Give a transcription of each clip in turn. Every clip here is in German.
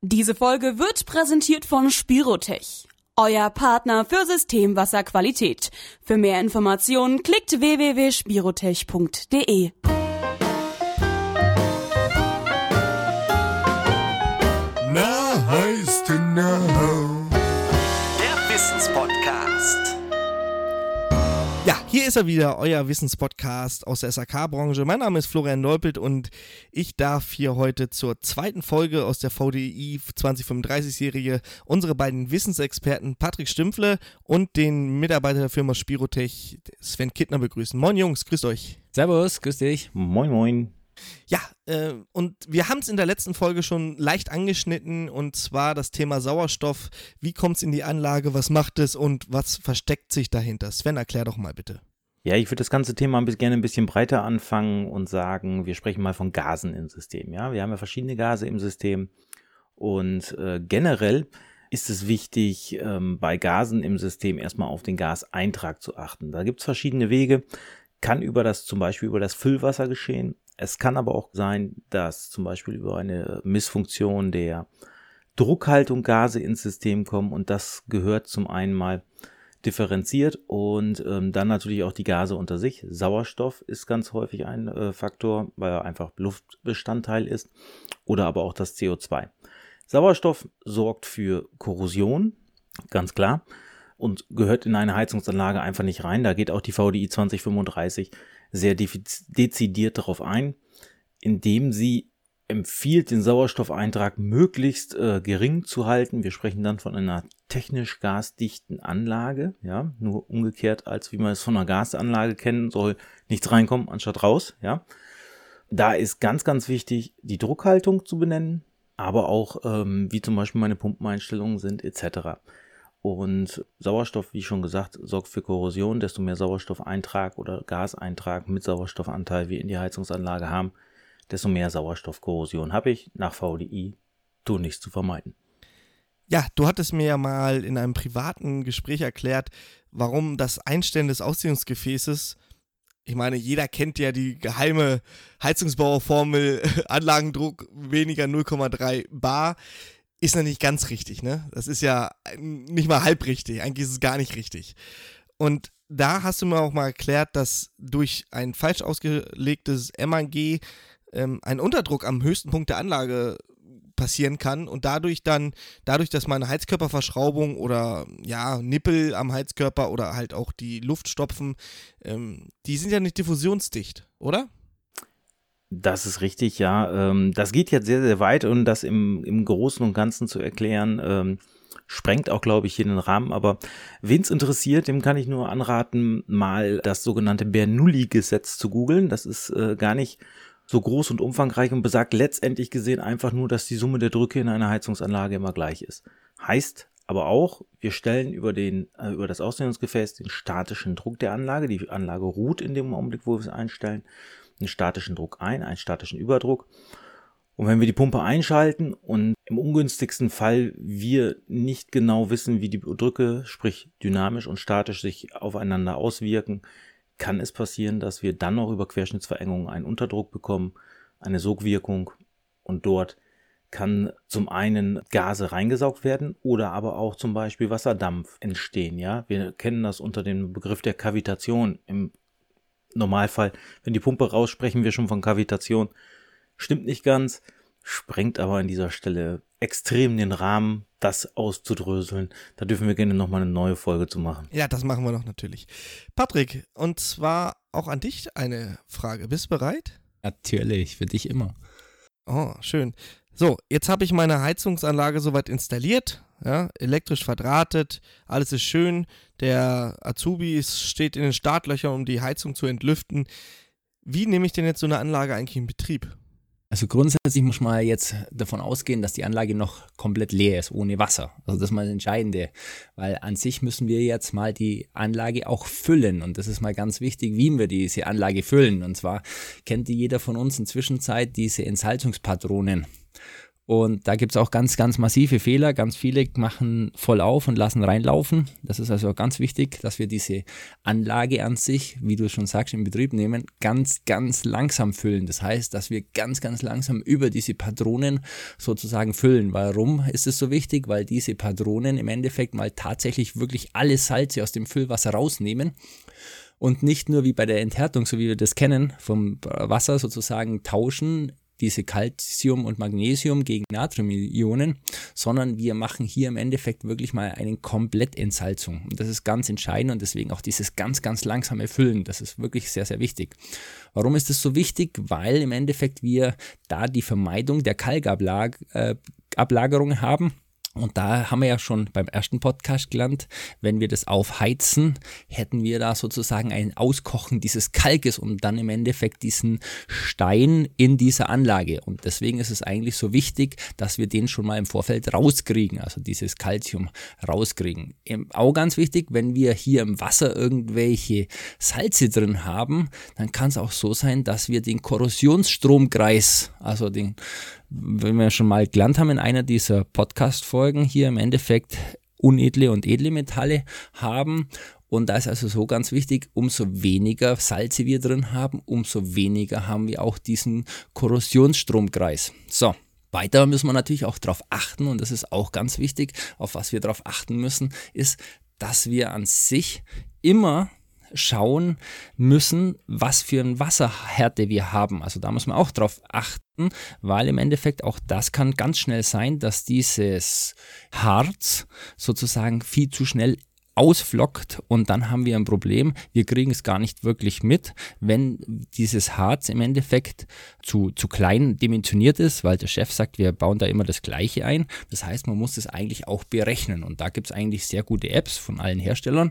Diese Folge wird präsentiert von Spirotech, euer Partner für Systemwasserqualität. Für mehr Informationen klickt www.spirotech.de. ist er wieder, euer Wissenspodcast aus der SAK-Branche. Mein Name ist Florian Neupelt und ich darf hier heute zur zweiten Folge aus der VDI 2035-Serie unsere beiden Wissensexperten Patrick Stümpfle und den Mitarbeiter der Firma Spirotech Sven Kittner begrüßen. Moin Jungs, grüßt euch. Servus, grüß dich. Moin, moin. Ja, äh, und wir haben es in der letzten Folge schon leicht angeschnitten und zwar das Thema Sauerstoff. Wie kommt es in die Anlage, was macht es und was versteckt sich dahinter? Sven, erklär doch mal bitte. Ja, ich würde das ganze Thema gerne ein bisschen breiter anfangen und sagen, wir sprechen mal von Gasen im System. Ja, wir haben ja verschiedene Gase im System und äh, generell ist es wichtig, ähm, bei Gasen im System erstmal auf den Gaseintrag zu achten. Da gibt es verschiedene Wege. Kann über das zum Beispiel über das Füllwasser geschehen. Es kann aber auch sein, dass zum Beispiel über eine Missfunktion der Druckhaltung Gase ins System kommen und das gehört zum einen mal differenziert und ähm, dann natürlich auch die Gase unter sich. Sauerstoff ist ganz häufig ein äh, Faktor, weil er einfach Luftbestandteil ist oder aber auch das CO2. Sauerstoff sorgt für Korrosion, ganz klar, und gehört in eine Heizungsanlage einfach nicht rein. Da geht auch die VDI 2035 sehr dezidiert darauf ein, indem sie empfiehlt, den Sauerstoffeintrag möglichst äh, gering zu halten. Wir sprechen dann von einer technisch gasdichten Anlage, ja, nur umgekehrt, als wie man es von einer Gasanlage kennen soll, nichts reinkommen anstatt raus, ja. Da ist ganz, ganz wichtig, die Druckhaltung zu benennen, aber auch, ähm, wie zum Beispiel meine Pumpeneinstellungen sind, etc. Und Sauerstoff, wie schon gesagt, sorgt für Korrosion. Desto mehr Sauerstoffeintrag oder Gaseintrag mit Sauerstoffanteil wir in die Heizungsanlage haben, desto mehr Sauerstoffkorrosion habe ich. Nach VDI tunlichst zu vermeiden. Ja, du hattest mir ja mal in einem privaten Gespräch erklärt, warum das Einstellen des Ausziehungsgefäßes, ich meine, jeder kennt ja die geheime Heizungsbauerformel, Anlagendruck weniger 0,3 Bar ist noch nicht ganz richtig, ne? Das ist ja nicht mal halb richtig. Eigentlich ist es gar nicht richtig. Und da hast du mir auch mal erklärt, dass durch ein falsch ausgelegtes MAG ähm, ein Unterdruck am höchsten Punkt der Anlage passieren kann und dadurch dann, dadurch, dass meine Heizkörperverschraubung oder ja, Nippel am Heizkörper oder halt auch die Luftstopfen, ähm, die sind ja nicht diffusionsdicht, oder? Das ist richtig, ja. Ähm, das geht jetzt sehr, sehr weit und das im, im Großen und Ganzen zu erklären, ähm, sprengt auch, glaube ich, hier den Rahmen. Aber wen es interessiert, dem kann ich nur anraten, mal das sogenannte Bernoulli-Gesetz zu googeln. Das ist äh, gar nicht so groß und umfangreich und besagt letztendlich gesehen einfach nur, dass die Summe der Drücke in einer Heizungsanlage immer gleich ist. Heißt aber auch, wir stellen über, den, äh, über das Ausdehnungsgefäß den statischen Druck der Anlage. Die Anlage ruht in dem Augenblick, wo wir es einstellen einen statischen Druck ein, einen statischen Überdruck. Und wenn wir die Pumpe einschalten und im ungünstigsten Fall wir nicht genau wissen, wie die Drücke, sprich dynamisch und statisch sich aufeinander auswirken, kann es passieren, dass wir dann noch über Querschnittsverengung einen Unterdruck bekommen, eine Sogwirkung und dort kann zum einen Gase reingesaugt werden oder aber auch zum Beispiel Wasserdampf entstehen. Ja, wir kennen das unter dem Begriff der Kavitation im Normalfall, wenn die Pumpe raus, sprechen wir schon von Kavitation. Stimmt nicht ganz, sprengt aber an dieser Stelle extrem den Rahmen, das auszudröseln. Da dürfen wir gerne nochmal eine neue Folge zu machen. Ja, das machen wir noch natürlich. Patrick, und zwar auch an dich eine Frage. Bist du bereit? Natürlich, für dich immer. Oh, schön. So, jetzt habe ich meine Heizungsanlage soweit installiert, ja, elektrisch verdrahtet, alles ist schön. Der Azubi steht in den Startlöchern, um die Heizung zu entlüften. Wie nehme ich denn jetzt so eine Anlage eigentlich in Betrieb? Also grundsätzlich muss man jetzt davon ausgehen, dass die Anlage noch komplett leer ist, ohne Wasser. Also das ist mal das Entscheidende, weil an sich müssen wir jetzt mal die Anlage auch füllen und das ist mal ganz wichtig, wie wir diese Anlage füllen. Und zwar kennt jeder von uns inzwischen Zeit diese Entsalzungspatronen. Und da gibt es auch ganz, ganz massive Fehler. Ganz viele machen voll auf und lassen reinlaufen. Das ist also ganz wichtig, dass wir diese Anlage an sich, wie du schon sagst, in Betrieb nehmen, ganz, ganz langsam füllen. Das heißt, dass wir ganz, ganz langsam über diese Patronen sozusagen füllen. Warum ist es so wichtig? Weil diese Patronen im Endeffekt mal tatsächlich wirklich alle Salze aus dem Füllwasser rausnehmen und nicht nur wie bei der Enthärtung, so wie wir das kennen, vom Wasser sozusagen tauschen diese Calcium und Magnesium gegen Natriumionen, sondern wir machen hier im Endeffekt wirklich mal eine Komplettentsalzung. Und das ist ganz entscheidend und deswegen auch dieses ganz, ganz langsame Füllen. Das ist wirklich sehr, sehr wichtig. Warum ist das so wichtig? Weil im Endeffekt wir da die Vermeidung der Kalkablagerung haben und da haben wir ja schon beim ersten Podcast gelernt, wenn wir das aufheizen, hätten wir da sozusagen ein Auskochen dieses Kalkes und dann im Endeffekt diesen Stein in dieser Anlage. Und deswegen ist es eigentlich so wichtig, dass wir den schon mal im Vorfeld rauskriegen, also dieses Calcium rauskriegen. Auch ganz wichtig, wenn wir hier im Wasser irgendwelche Salze drin haben, dann kann es auch so sein, dass wir den Korrosionsstromkreis, also den wenn wir schon mal gelernt haben in einer dieser Podcast-Folgen hier im Endeffekt unedle und edle Metalle haben. Und da ist also so ganz wichtig, umso weniger Salze wir drin haben, umso weniger haben wir auch diesen Korrosionsstromkreis. So. Weiter müssen wir natürlich auch darauf achten, und das ist auch ganz wichtig, auf was wir darauf achten müssen, ist, dass wir an sich immer schauen müssen, was für eine Wasserhärte wir haben. Also da muss man auch drauf achten, weil im Endeffekt auch das kann ganz schnell sein, dass dieses Harz sozusagen viel zu schnell ausflockt und dann haben wir ein Problem. Wir kriegen es gar nicht wirklich mit, wenn dieses Harz im Endeffekt zu, zu klein dimensioniert ist, weil der Chef sagt, wir bauen da immer das Gleiche ein. Das heißt, man muss es eigentlich auch berechnen und da gibt es eigentlich sehr gute Apps von allen Herstellern,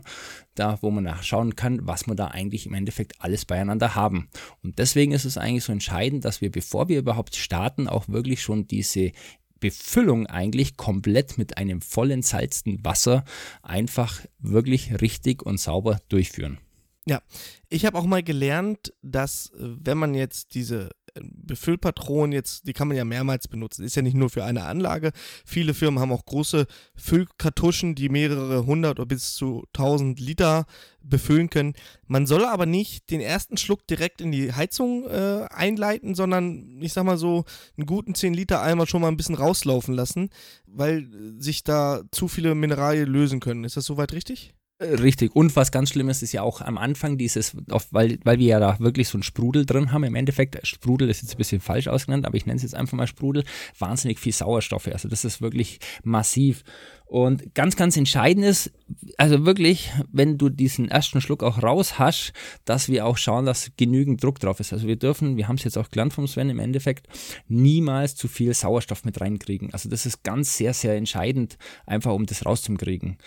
da wo man nachschauen kann, was wir da eigentlich im Endeffekt alles beieinander haben. Und deswegen ist es eigentlich so entscheidend, dass wir, bevor wir überhaupt starten, auch wirklich schon diese Befüllung eigentlich komplett mit einem vollen salzten Wasser einfach wirklich richtig und sauber durchführen. Ja, ich habe auch mal gelernt, dass äh, wenn man jetzt diese äh, Befüllpatronen jetzt, die kann man ja mehrmals benutzen. Ist ja nicht nur für eine Anlage. Viele Firmen haben auch große Füllkartuschen, die mehrere hundert oder bis zu tausend Liter befüllen können. Man soll aber nicht den ersten Schluck direkt in die Heizung äh, einleiten, sondern ich sag mal so einen guten 10 Liter Eimer schon mal ein bisschen rauslaufen lassen, weil sich da zu viele Mineralien lösen können. Ist das soweit richtig? Richtig. Und was ganz Schlimmes ist ja auch am Anfang dieses, weil, weil wir ja da wirklich so einen Sprudel drin haben. Im Endeffekt, Sprudel ist jetzt ein bisschen falsch ausgenannt, aber ich nenne es jetzt einfach mal Sprudel. Wahnsinnig viel Sauerstoffe. Also das ist wirklich massiv. Und ganz, ganz entscheidend ist, also wirklich, wenn du diesen ersten Schluck auch raus hast, dass wir auch schauen, dass genügend Druck drauf ist. Also wir dürfen, wir haben es jetzt auch gelernt vom Sven im Endeffekt, niemals zu viel Sauerstoff mit reinkriegen. Also das ist ganz sehr, sehr entscheidend, einfach um das rauszukriegen.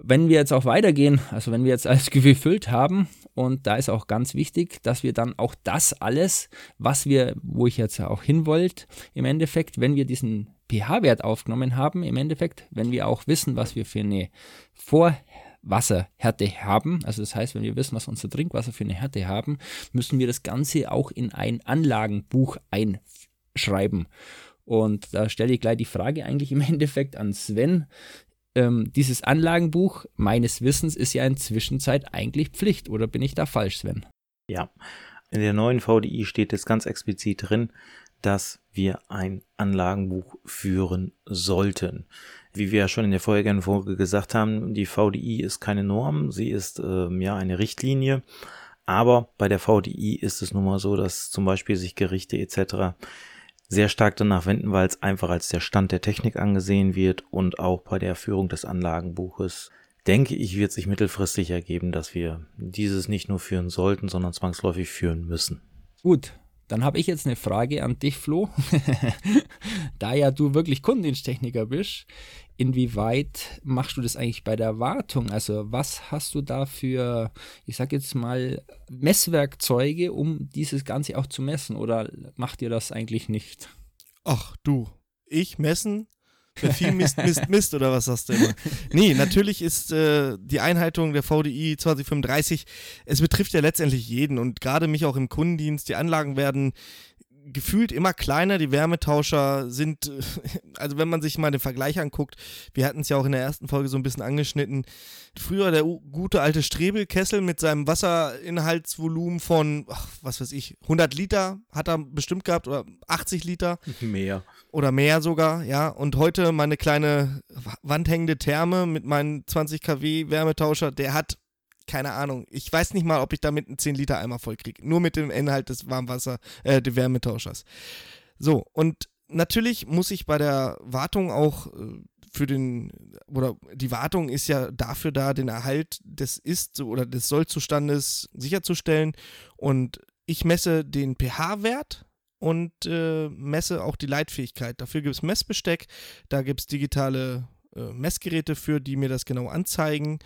Wenn wir jetzt auch weitergehen, also wenn wir jetzt alles gefüllt haben, und da ist auch ganz wichtig, dass wir dann auch das alles, was wir, wo ich jetzt auch hin wollte, im Endeffekt, wenn wir diesen pH-Wert aufgenommen haben, im Endeffekt, wenn wir auch wissen, was wir für eine Vorwasserhärte haben, also das heißt, wenn wir wissen, was unser Trinkwasser für eine Härte haben, müssen wir das Ganze auch in ein Anlagenbuch einschreiben. Und da stelle ich gleich die Frage eigentlich im Endeffekt an Sven ähm, dieses Anlagenbuch meines Wissens ist ja in Zwischenzeit eigentlich Pflicht, oder bin ich da falsch, Sven? Ja, in der neuen VDI steht es ganz explizit drin, dass wir ein Anlagenbuch führen sollten. Wie wir ja schon in der vorherigen Folge gesagt haben, die VDI ist keine Norm, sie ist ähm, ja eine Richtlinie. Aber bei der VDI ist es nun mal so, dass zum Beispiel sich Gerichte etc sehr stark danach wenden, weil es einfach als der Stand der Technik angesehen wird und auch bei der Führung des Anlagenbuches denke ich, wird sich mittelfristig ergeben, dass wir dieses nicht nur führen sollten, sondern zwangsläufig führen müssen. Gut, dann habe ich jetzt eine Frage an dich, Flo. da ja du wirklich Kundendiensttechniker bist, inwieweit machst du das eigentlich bei der Wartung? Also was hast du da für, ich sage jetzt mal, Messwerkzeuge, um dieses Ganze auch zu messen? Oder macht ihr das eigentlich nicht? Ach du, ich messen? Viel Mist, Mist, Mist oder was sagst du immer? Nee, natürlich ist äh, die Einhaltung der VDI 2035, es betrifft ja letztendlich jeden und gerade mich auch im Kundendienst. Die Anlagen werden gefühlt immer kleiner. Die Wärmetauscher sind, also wenn man sich mal den Vergleich anguckt, wir hatten es ja auch in der ersten Folge so ein bisschen angeschnitten. Früher der gute alte Strebelkessel mit seinem Wasserinhaltsvolumen von, ach, was weiß ich, 100 Liter hat er bestimmt gehabt oder 80 Liter. Mehr. Oder mehr sogar, ja. Und heute meine kleine wandhängende Therme mit meinen 20 kW Wärmetauscher, der hat keine Ahnung. Ich weiß nicht mal, ob ich damit einen 10 Liter Eimer voll kriege. Nur mit dem Inhalt des Warmwasser, äh, des Wärmetauschers. So, und natürlich muss ich bei der Wartung auch äh, für den, oder die Wartung ist ja dafür da, den Erhalt des Ist- oder des Sollzustandes sicherzustellen. Und ich messe den pH-Wert und äh, messe auch die Leitfähigkeit. Dafür gibt es Messbesteck, da gibt es digitale äh, Messgeräte für, die mir das genau anzeigen.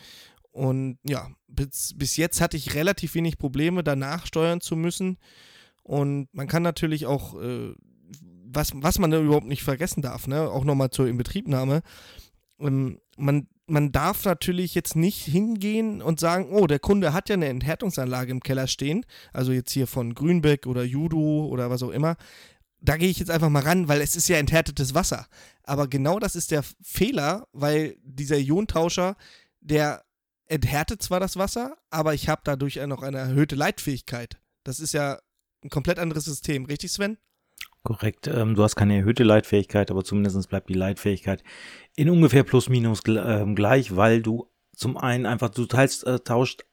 Und ja, bis, bis jetzt hatte ich relativ wenig Probleme, danach steuern zu müssen. Und man kann natürlich auch, äh, was, was man da überhaupt nicht vergessen darf, ne? auch nochmal zur Inbetriebnahme, ähm, man, man darf natürlich jetzt nicht hingehen und sagen, oh, der Kunde hat ja eine Enthärtungsanlage im Keller stehen, also jetzt hier von Grünbeck oder Judo oder was auch immer. Da gehe ich jetzt einfach mal ran, weil es ist ja enthärtetes Wasser. Aber genau das ist der Fehler, weil dieser Iontauscher, der enthärtet zwar das Wasser, aber ich habe dadurch noch eine erhöhte Leitfähigkeit. Das ist ja ein komplett anderes System, richtig, Sven? Korrekt. Ähm, du hast keine erhöhte Leitfähigkeit, aber zumindest bleibt die Leitfähigkeit in ungefähr plus minus äh, gleich, weil du zum einen einfach, du teilst, äh, tauscht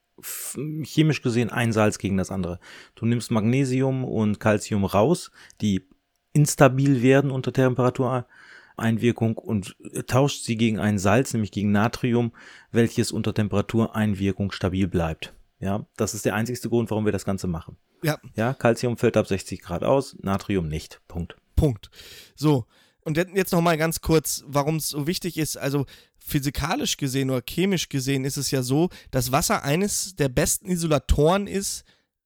chemisch gesehen ein Salz gegen das andere. Du nimmst Magnesium und Calcium raus, die instabil werden unter Temperatur Einwirkung und tauscht sie gegen ein Salz, nämlich gegen Natrium, welches unter Temperatureinwirkung stabil bleibt. Ja, das ist der einzigste Grund, warum wir das Ganze machen. Ja. Ja, Calcium fällt ab 60 Grad aus, Natrium nicht. Punkt. Punkt. So. Und jetzt nochmal ganz kurz, warum es so wichtig ist. Also physikalisch gesehen oder chemisch gesehen ist es ja so, dass Wasser eines der besten Isolatoren ist,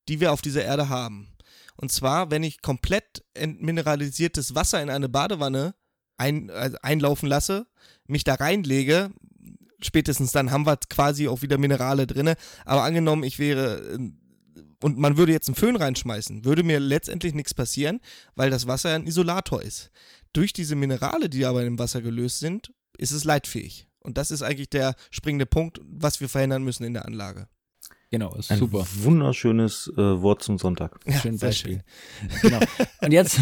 die wir auf dieser Erde haben. Und zwar, wenn ich komplett entmineralisiertes Wasser in eine Badewanne ein, also einlaufen lasse, mich da reinlege, spätestens dann haben wir quasi auch wieder Minerale drin. Aber angenommen, ich wäre äh, und man würde jetzt einen Föhn reinschmeißen, würde mir letztendlich nichts passieren, weil das Wasser ein Isolator ist. Durch diese Minerale, die aber im Wasser gelöst sind, ist es leitfähig. Und das ist eigentlich der springende Punkt, was wir verhindern müssen in der Anlage. Genau, ist Ein super. wunderschönes äh, Wort zum Sonntag. Ja, Schön sehr Beispiel. Genau. Und jetzt,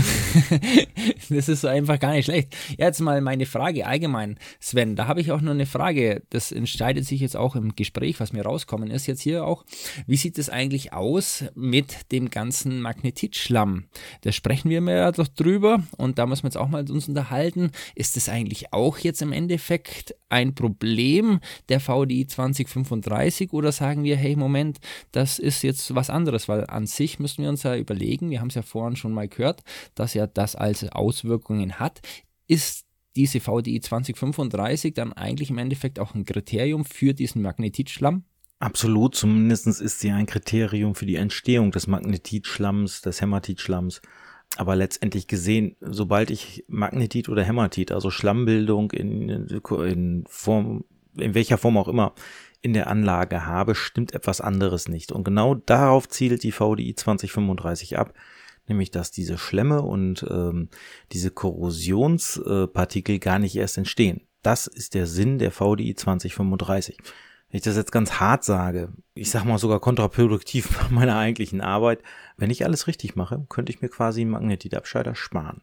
das ist so einfach gar nicht schlecht. Jetzt mal meine Frage allgemein, Sven. Da habe ich auch nur eine Frage. Das entscheidet sich jetzt auch im Gespräch, was mir rauskommen ist jetzt hier auch. Wie sieht es eigentlich aus mit dem ganzen Magnetitschlamm? Da sprechen wir ja doch drüber und da müssen wir jetzt auch mal uns unterhalten. Ist das eigentlich auch jetzt im Endeffekt ein Problem der VDI 2035 oder sagen wir, hey, Moment, das ist jetzt was anderes, weil an sich müssen wir uns ja überlegen, wir haben es ja vorhin schon mal gehört, dass ja das als Auswirkungen hat. Ist diese VDI 2035 dann eigentlich im Endeffekt auch ein Kriterium für diesen Magnetitschlamm? Absolut, zumindest ist sie ein Kriterium für die Entstehung des Magnetitschlamms, des Hämatitschlamms. Aber letztendlich gesehen, sobald ich Magnetit oder Hämatit, also Schlammbildung in, in Form, in welcher Form auch immer, in der Anlage habe, stimmt etwas anderes nicht. Und genau darauf zielt die VDI 2035 ab, nämlich dass diese Schlemme und ähm, diese Korrosionspartikel gar nicht erst entstehen. Das ist der Sinn der VDI 2035. Wenn ich das jetzt ganz hart sage, ich sag mal sogar kontraproduktiv bei meiner eigentlichen Arbeit, wenn ich alles richtig mache, könnte ich mir quasi einen Magnetitabscheider sparen.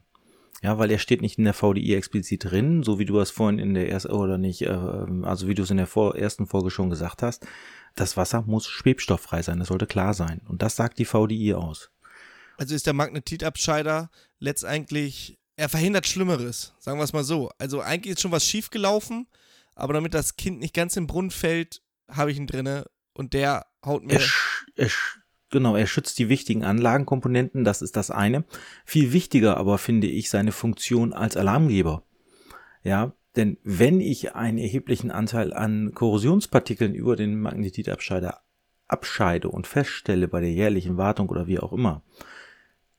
Ja, weil er steht nicht in der VDI explizit drin, so wie du es vorhin in der ersten, oder nicht, äh, also wie du es in der vor, ersten Folge schon gesagt hast. Das Wasser muss schwebstofffrei sein, das sollte klar sein. Und das sagt die VDI aus. Also ist der Magnetitabscheider letztendlich, er verhindert Schlimmeres, sagen wir es mal so. Also eigentlich ist schon was schiefgelaufen, aber damit das Kind nicht ganz im Brunnen fällt, habe ich ihn drinne und der haut mir. Er, er, genau, er schützt die wichtigen Anlagenkomponenten, das ist das eine. Viel wichtiger aber finde ich seine Funktion als Alarmgeber. Ja, denn wenn ich einen erheblichen Anteil an Korrosionspartikeln über den Magnetitabscheider abscheide und feststelle bei der jährlichen Wartung oder wie auch immer,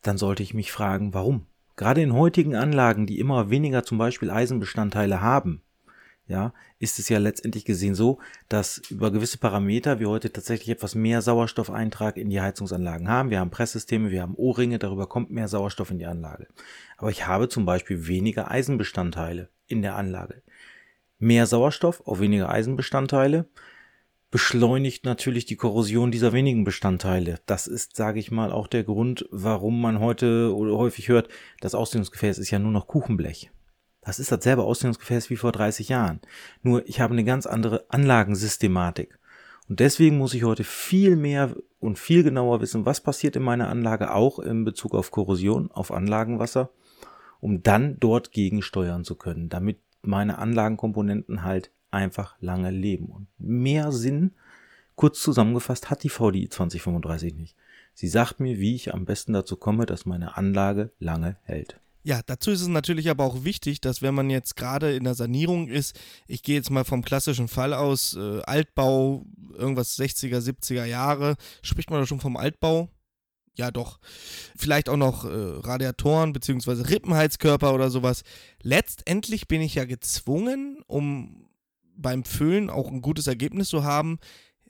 dann sollte ich mich fragen, warum. Gerade in heutigen Anlagen, die immer weniger zum Beispiel Eisenbestandteile haben, ja, ist es ja letztendlich gesehen so, dass über gewisse Parameter wir heute tatsächlich etwas mehr Sauerstoffeintrag in die Heizungsanlagen haben. Wir haben Presssysteme, wir haben O-Ringe, darüber kommt mehr Sauerstoff in die Anlage. Aber ich habe zum Beispiel weniger Eisenbestandteile in der Anlage. Mehr Sauerstoff auf weniger Eisenbestandteile beschleunigt natürlich die Korrosion dieser wenigen Bestandteile. Das ist, sage ich mal, auch der Grund, warum man heute oder häufig hört, das Ausdehnungsgefäß ist ja nur noch Kuchenblech. Das ist dasselbe Ausdehnungsgefäß wie vor 30 Jahren. Nur ich habe eine ganz andere Anlagensystematik. Und deswegen muss ich heute viel mehr und viel genauer wissen, was passiert in meiner Anlage, auch in Bezug auf Korrosion, auf Anlagenwasser, um dann dort gegensteuern zu können, damit meine Anlagenkomponenten halt einfach lange leben. Und mehr Sinn, kurz zusammengefasst, hat die VDI 2035 nicht. Sie sagt mir, wie ich am besten dazu komme, dass meine Anlage lange hält. Ja, dazu ist es natürlich aber auch wichtig, dass wenn man jetzt gerade in der Sanierung ist, ich gehe jetzt mal vom klassischen Fall aus, äh, Altbau, irgendwas 60er, 70er Jahre, spricht man da schon vom Altbau? Ja, doch. Vielleicht auch noch äh, Radiatoren bzw. Rippenheizkörper oder sowas. Letztendlich bin ich ja gezwungen, um beim Füllen auch ein gutes Ergebnis zu haben,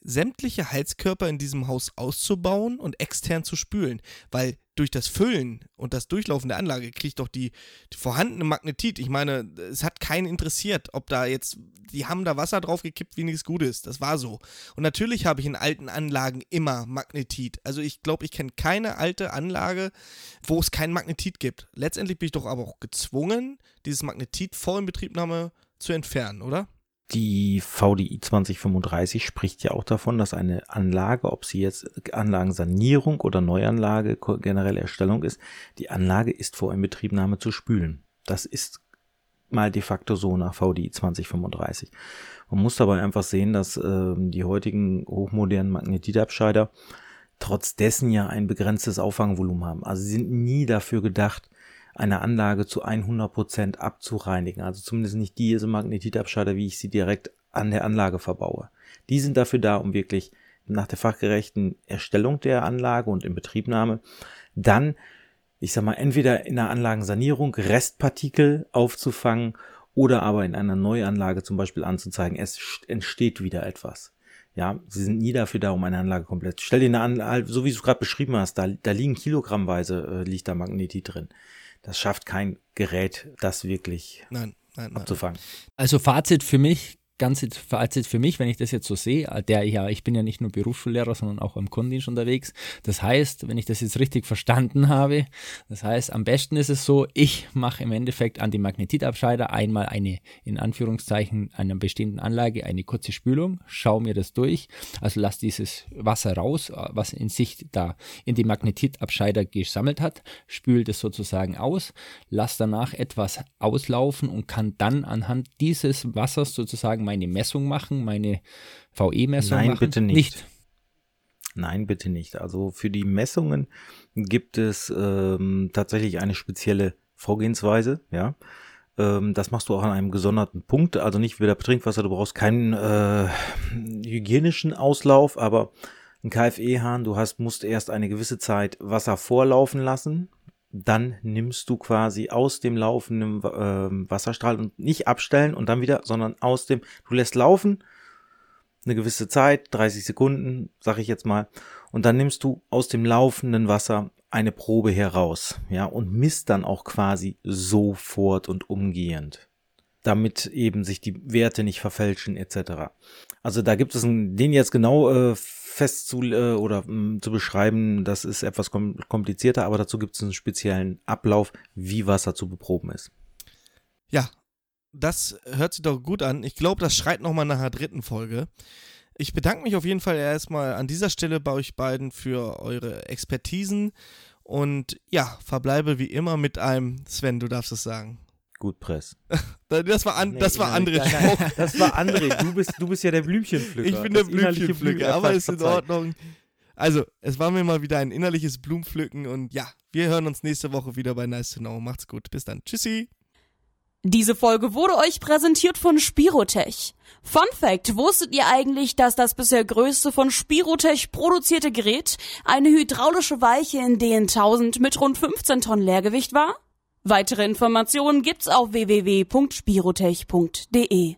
sämtliche Heizkörper in diesem Haus auszubauen und extern zu spülen, weil durch das Füllen und das Durchlaufen der Anlage kriegt doch die, die, vorhandene Magnetit, ich meine, es hat keinen interessiert, ob da jetzt, die haben da Wasser drauf gekippt, wie nichts gut ist, das war so. Und natürlich habe ich in alten Anlagen immer Magnetit. Also ich glaube, ich kenne keine alte Anlage, wo es kein Magnetit gibt. Letztendlich bin ich doch aber auch gezwungen, dieses Magnetit vor Inbetriebnahme zu entfernen, oder? Die VDI 2035 spricht ja auch davon, dass eine Anlage, ob sie jetzt Anlagensanierung oder Neuanlage, generelle Erstellung ist, die Anlage ist vor Inbetriebnahme zu spülen. Das ist mal de facto so nach VDI 2035. Man muss dabei einfach sehen, dass äh, die heutigen hochmodernen Magnetitabscheider trotz dessen ja ein begrenztes Auffangvolumen haben. Also sie sind nie dafür gedacht, eine Anlage zu 100% abzureinigen. Also zumindest nicht diese Magnetitabscheider, wie ich sie direkt an der Anlage verbaue. Die sind dafür da, um wirklich nach der fachgerechten Erstellung der Anlage und Inbetriebnahme dann, ich sag mal, entweder in der Anlagensanierung Restpartikel aufzufangen oder aber in einer Neuanlage zum Beispiel anzuzeigen, es entsteht wieder etwas. Ja, sie sind nie dafür da, um eine Anlage komplett. Stell dir eine Anlage, so wie du es gerade beschrieben hast, da, da liegen kilogrammweise, äh, liegt da Magnetit drin das schafft kein Gerät, das wirklich nein, nein, nein. abzufangen. Also Fazit für mich, ganze Fazit für mich, wenn ich das jetzt so sehe, der ja, ich bin ja nicht nur Berufsschullehrer, sondern auch im Kundendienst unterwegs. Das heißt, wenn ich das jetzt richtig verstanden habe, das heißt, am besten ist es so, ich mache im Endeffekt an die Magnetitabscheider einmal eine, in Anführungszeichen, einer bestehenden Anlage eine kurze Spülung, schaue mir das durch, also lasse dieses Wasser raus, was in sich da in die Magnetitabscheider gesammelt hat, spüle das sozusagen aus, lasse danach etwas auslaufen und kann dann anhand dieses Wassers sozusagen meine Messung machen, meine VE-Messung machen? Nein, bitte nicht. nicht. Nein, bitte nicht. Also für die Messungen gibt es ähm, tatsächlich eine spezielle Vorgehensweise, ja. Ähm, das machst du auch an einem gesonderten Punkt, also nicht wieder Trinkwasser, du brauchst keinen äh, hygienischen Auslauf, aber ein KFE-Hahn, du hast, musst erst eine gewisse Zeit Wasser vorlaufen lassen, dann nimmst du quasi aus dem laufenden äh, Wasserstrahl und nicht abstellen und dann wieder, sondern aus dem, du lässt laufen, eine gewisse Zeit, 30 Sekunden, sag ich jetzt mal, und dann nimmst du aus dem laufenden Wasser eine Probe heraus, ja, und misst dann auch quasi sofort und umgehend, damit eben sich die Werte nicht verfälschen etc. Also da gibt es einen, den jetzt genau äh, fest zu äh, oder mh, mm, zu beschreiben, das ist etwas kom komplizierter, aber dazu gibt es einen speziellen Ablauf, wie Wasser zu beproben ist. Ja, das hört sich doch gut an. Ich glaube, das schreit nochmal nach einer dritten Folge. Ich bedanke mich auf jeden Fall erstmal an dieser Stelle bei euch beiden für eure Expertisen und ja, verbleibe wie immer mit einem Sven, du darfst es sagen. Gut Press. Das war, an, nee, das war André. Das war André. Du bist, du bist ja der Blümchenpflücker. Ich bin der Blümchenpflücker, aber ist in Ordnung. Also, es war mir mal wieder ein innerliches Blumenpflücken und ja, wir hören uns nächste Woche wieder bei Nice to Know. Macht's gut. Bis dann. Tschüssi. Diese Folge wurde euch präsentiert von Spirotech. Fun Fact, wusstet ihr eigentlich, dass das bisher größte von Spirotech produzierte Gerät eine hydraulische Weiche in DN1000 mit rund 15 Tonnen Leergewicht war? Weitere Informationen gibt's auf www.spirotech.de.